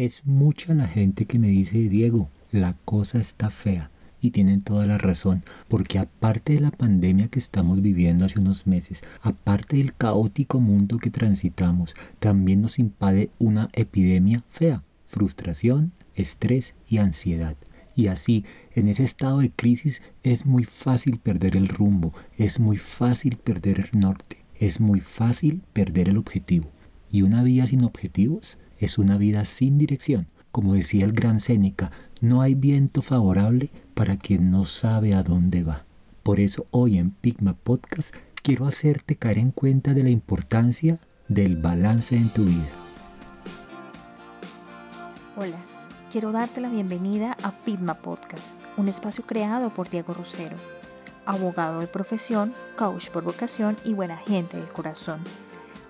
Es mucha la gente que me dice, Diego, la cosa está fea. Y tienen toda la razón, porque aparte de la pandemia que estamos viviendo hace unos meses, aparte del caótico mundo que transitamos, también nos impade una epidemia fea, frustración, estrés y ansiedad. Y así, en ese estado de crisis, es muy fácil perder el rumbo, es muy fácil perder el norte, es muy fácil perder el objetivo. Y una vida sin objetivos es una vida sin dirección. Como decía el gran Séneca, no hay viento favorable para quien no sabe a dónde va. Por eso hoy en Pigma Podcast quiero hacerte caer en cuenta de la importancia del balance en tu vida. Hola, quiero darte la bienvenida a Pigma Podcast, un espacio creado por Diego Rosero, abogado de profesión, coach por vocación y buena gente de corazón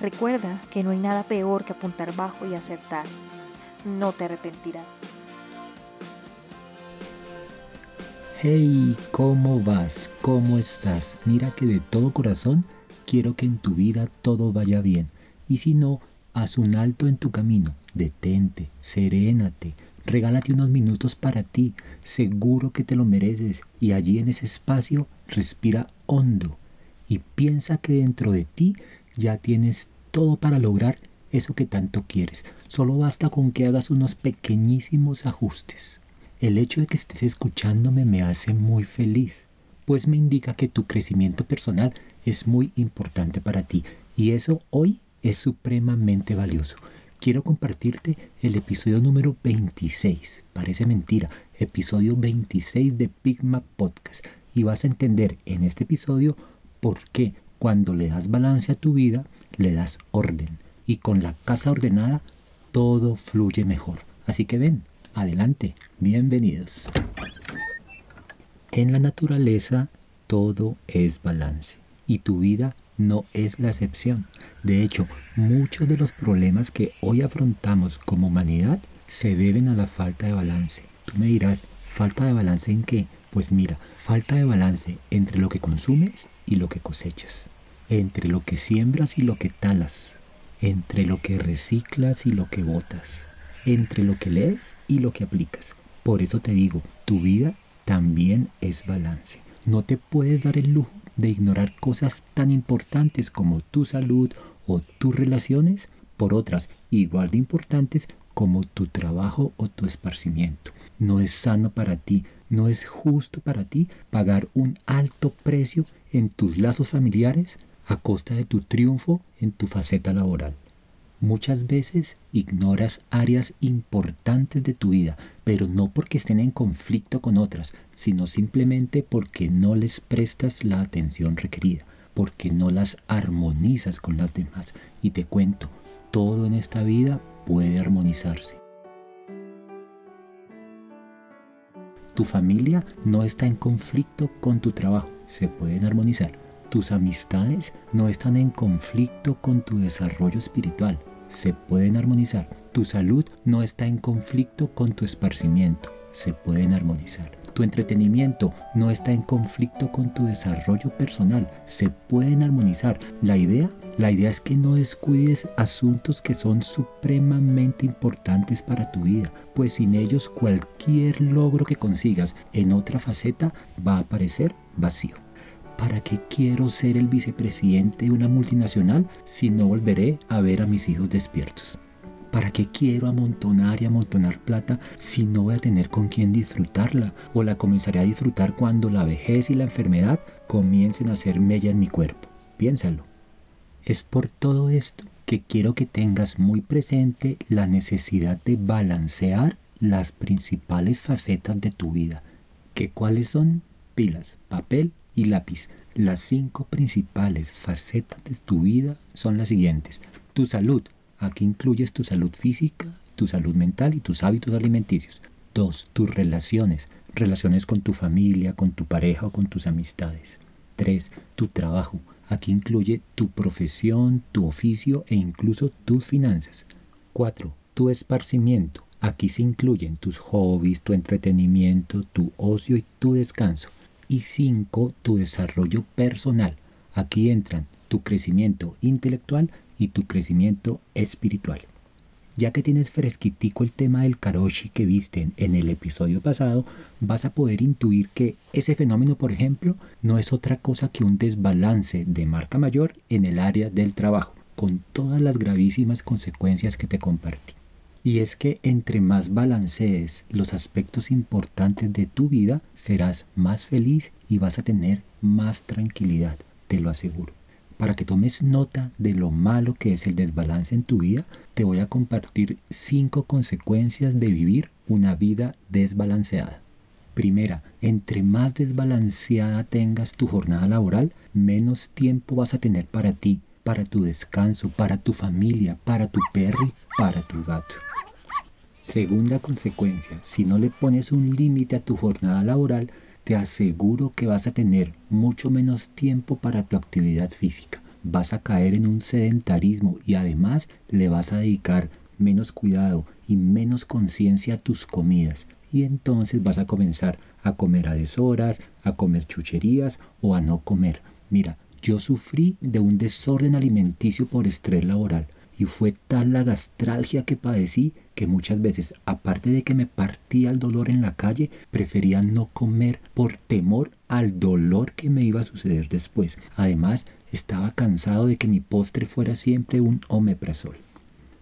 Recuerda que no hay nada peor que apuntar bajo y acertar. No te arrepentirás. Hey, ¿cómo vas? ¿Cómo estás? Mira que de todo corazón quiero que en tu vida todo vaya bien. Y si no, haz un alto en tu camino. Detente, serénate, regálate unos minutos para ti. Seguro que te lo mereces. Y allí en ese espacio respira hondo. Y piensa que dentro de ti ya tienes todo para lograr eso que tanto quieres. Solo basta con que hagas unos pequeñísimos ajustes. El hecho de que estés escuchándome me hace muy feliz, pues me indica que tu crecimiento personal es muy importante para ti y eso hoy es supremamente valioso. Quiero compartirte el episodio número 26. Parece mentira, episodio 26 de Pigma Podcast. Y vas a entender en este episodio por qué cuando le das balance a tu vida, le das orden. Y con la casa ordenada, todo fluye mejor. Así que ven, adelante, bienvenidos. En la naturaleza, todo es balance. Y tu vida no es la excepción. De hecho, muchos de los problemas que hoy afrontamos como humanidad se deben a la falta de balance. Tú me dirás, ¿falta de balance en qué? Pues mira, falta de balance entre lo que consumes y lo que cosechas entre lo que siembras y lo que talas, entre lo que reciclas y lo que botas, entre lo que lees y lo que aplicas. Por eso te digo, tu vida también es balance. No te puedes dar el lujo de ignorar cosas tan importantes como tu salud o tus relaciones por otras igual de importantes como tu trabajo o tu esparcimiento. No es sano para ti, no es justo para ti pagar un alto precio en tus lazos familiares a costa de tu triunfo en tu faceta laboral. Muchas veces ignoras áreas importantes de tu vida, pero no porque estén en conflicto con otras, sino simplemente porque no les prestas la atención requerida, porque no las armonizas con las demás. Y te cuento, todo en esta vida puede armonizarse. Tu familia no está en conflicto con tu trabajo, se pueden armonizar. Tus amistades no están en conflicto con tu desarrollo espiritual, se pueden armonizar. Tu salud no está en conflicto con tu esparcimiento, se pueden armonizar. Tu entretenimiento no está en conflicto con tu desarrollo personal, se pueden armonizar. La idea, la idea es que no descuides asuntos que son supremamente importantes para tu vida, pues sin ellos cualquier logro que consigas en otra faceta va a parecer vacío. ¿Para qué quiero ser el vicepresidente de una multinacional si no volveré a ver a mis hijos despiertos? ¿Para qué quiero amontonar y amontonar plata si no voy a tener con quién disfrutarla? O la comenzaré a disfrutar cuando la vejez y la enfermedad comiencen a hacer mella en mi cuerpo. Piénsalo. Es por todo esto que quiero que tengas muy presente la necesidad de balancear las principales facetas de tu vida. ¿Qué cuáles son? Pilas, papel y lápiz. Las cinco principales facetas de tu vida son las siguientes. Tu salud. Aquí incluyes tu salud física, tu salud mental y tus hábitos alimenticios. Dos, tus relaciones. relaciones con tu familia, con tu pareja o con tus amistades. 3. Tu trabajo. Aquí incluye tu profesión, tu oficio e incluso tus finanzas. 4. Tu esparcimiento. Aquí se incluyen tus hobbies, tu entretenimiento, tu ocio y tu descanso. Y 5. Tu desarrollo personal. Aquí entran tu crecimiento intelectual y tu crecimiento espiritual. Ya que tienes fresquitico el tema del karoshi que viste en el episodio pasado, vas a poder intuir que ese fenómeno, por ejemplo, no es otra cosa que un desbalance de marca mayor en el área del trabajo, con todas las gravísimas consecuencias que te compartí. Y es que entre más balancees los aspectos importantes de tu vida, serás más feliz y vas a tener más tranquilidad, te lo aseguro. Para que tomes nota de lo malo que es el desbalance en tu vida, te voy a compartir cinco consecuencias de vivir una vida desbalanceada. Primera, entre más desbalanceada tengas tu jornada laboral, menos tiempo vas a tener para ti, para tu descanso, para tu familia, para tu perro para tu gato. Segunda consecuencia, si no le pones un límite a tu jornada laboral, te aseguro que vas a tener mucho menos tiempo para tu actividad física. Vas a caer en un sedentarismo y además le vas a dedicar menos cuidado y menos conciencia a tus comidas. Y entonces vas a comenzar a comer a deshoras, a comer chucherías o a no comer. Mira, yo sufrí de un desorden alimenticio por estrés laboral y fue tal la gastralgia que padecí que muchas veces, aparte de que me partía el dolor en la calle, prefería no comer por temor al dolor que me iba a suceder después. Además, estaba cansado de que mi postre fuera siempre un omeprazol.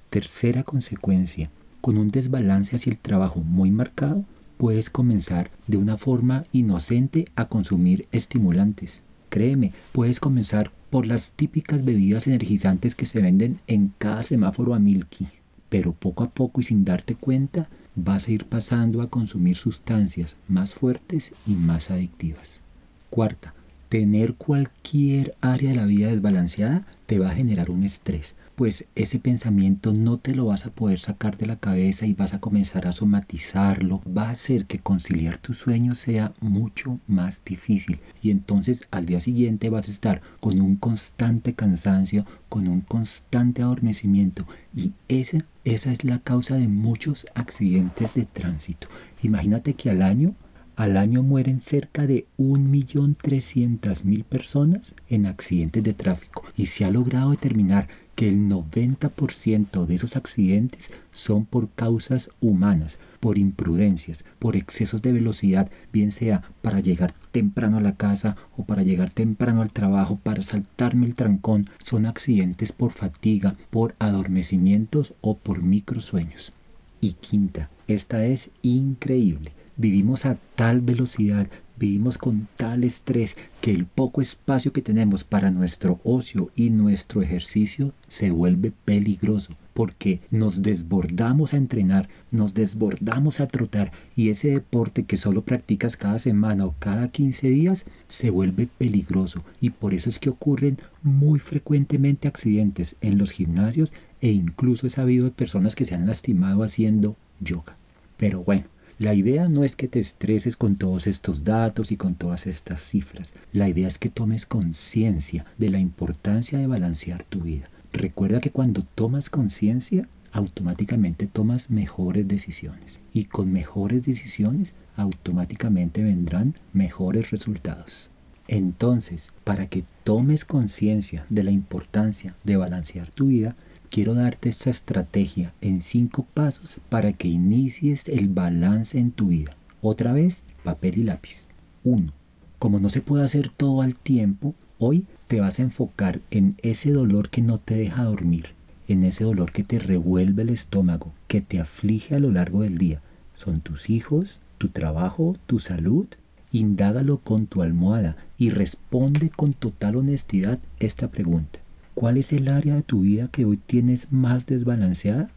Tercera consecuencia, con un desbalance hacia el trabajo muy marcado, puedes comenzar de una forma inocente a consumir estimulantes. Créeme, puedes comenzar por las típicas bebidas energizantes que se venden en cada semáforo a Milky. Pero poco a poco y sin darte cuenta, vas a ir pasando a consumir sustancias más fuertes y más adictivas. Cuarta, tener cualquier área de la vida desbalanceada te va a generar un estrés, pues ese pensamiento no te lo vas a poder sacar de la cabeza y vas a comenzar a somatizarlo, va a hacer que conciliar tus sueños sea mucho más difícil. Y entonces al día siguiente vas a estar con un constante cansancio, con un constante adormecimiento. Y esa, esa es la causa de muchos accidentes de tránsito. Imagínate que al año al año mueren cerca de 1.300.000 personas en accidentes de tráfico y se ha logrado determinar que el 90% de esos accidentes son por causas humanas, por imprudencias, por excesos de velocidad, bien sea para llegar temprano a la casa o para llegar temprano al trabajo, para saltarme el trancón, son accidentes por fatiga, por adormecimientos o por microsueños. Y quinta, esta es increíble. Vivimos a tal velocidad, vivimos con tal estrés que el poco espacio que tenemos para nuestro ocio y nuestro ejercicio se vuelve peligroso porque nos desbordamos a entrenar, nos desbordamos a trotar y ese deporte que solo practicas cada semana o cada 15 días se vuelve peligroso y por eso es que ocurren muy frecuentemente accidentes en los gimnasios e incluso he sabido de personas que se han lastimado haciendo yoga. Pero bueno, la idea no es que te estreses con todos estos datos y con todas estas cifras. La idea es que tomes conciencia de la importancia de balancear tu vida. Recuerda que cuando tomas conciencia, automáticamente tomas mejores decisiones. Y con mejores decisiones, automáticamente vendrán mejores resultados. Entonces, para que tomes conciencia de la importancia de balancear tu vida, quiero darte esta estrategia en cinco pasos para que inicies el balance en tu vida. Otra vez, papel y lápiz. 1. Como no se puede hacer todo al tiempo, hoy te vas a enfocar en ese dolor que no te deja dormir, en ese dolor que te revuelve el estómago, que te aflige a lo largo del día. Son tus hijos, tu trabajo, tu salud. Indágalo con tu almohada y responde con total honestidad esta pregunta. ¿Cuál es el área de tu vida que hoy tienes más desbalanceada?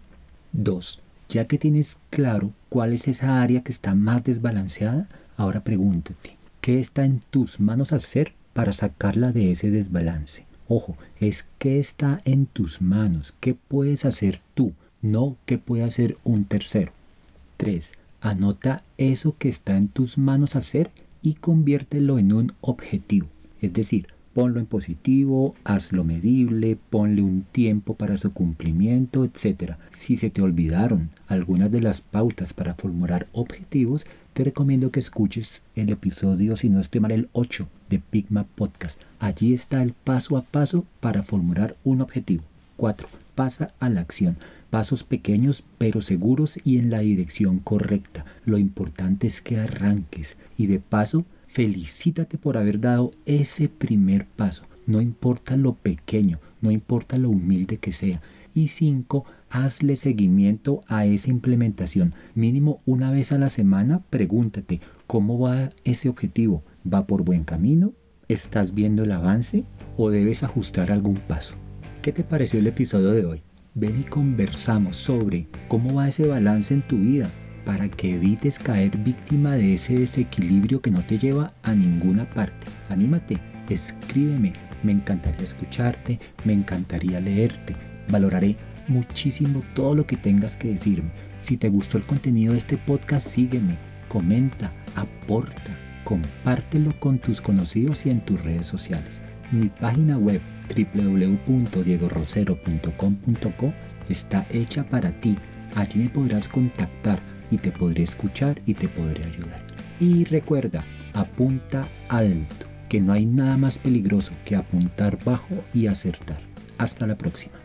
2. Ya que tienes claro cuál es esa área que está más desbalanceada, ahora pregúntate, ¿qué está en tus manos hacer para sacarla de ese desbalance? Ojo, es qué está en tus manos, qué puedes hacer tú, no qué puede hacer un tercero. 3. Anota eso que está en tus manos hacer y conviértelo en un objetivo. Es decir, ponlo en positivo, hazlo medible, ponle un tiempo para su cumplimiento, etc. Si se te olvidaron algunas de las pautas para formular objetivos, te recomiendo que escuches el episodio, si no estoy mal, el 8 de Pigma Podcast. Allí está el paso a paso para formular un objetivo. 4. Pasa a la acción. Pasos pequeños pero seguros y en la dirección correcta. Lo importante es que arranques y de paso felicítate por haber dado ese primer paso. No importa lo pequeño, no importa lo humilde que sea. Y cinco, hazle seguimiento a esa implementación. Mínimo una vez a la semana, pregúntate, ¿cómo va ese objetivo? ¿Va por buen camino? ¿Estás viendo el avance? ¿O debes ajustar algún paso? ¿Qué te pareció el episodio de hoy? Ven y conversamos sobre cómo va ese balance en tu vida para que evites caer víctima de ese desequilibrio que no te lleva a ninguna parte. Anímate, escríbeme, me encantaría escucharte, me encantaría leerte, valoraré muchísimo todo lo que tengas que decirme. Si te gustó el contenido de este podcast, sígueme, comenta, aporta, compártelo con tus conocidos y en tus redes sociales. Mi página web www.diegorosero.com.co está hecha para ti. Allí me podrás contactar y te podré escuchar y te podré ayudar. Y recuerda, apunta alto, que no hay nada más peligroso que apuntar bajo y acertar. Hasta la próxima.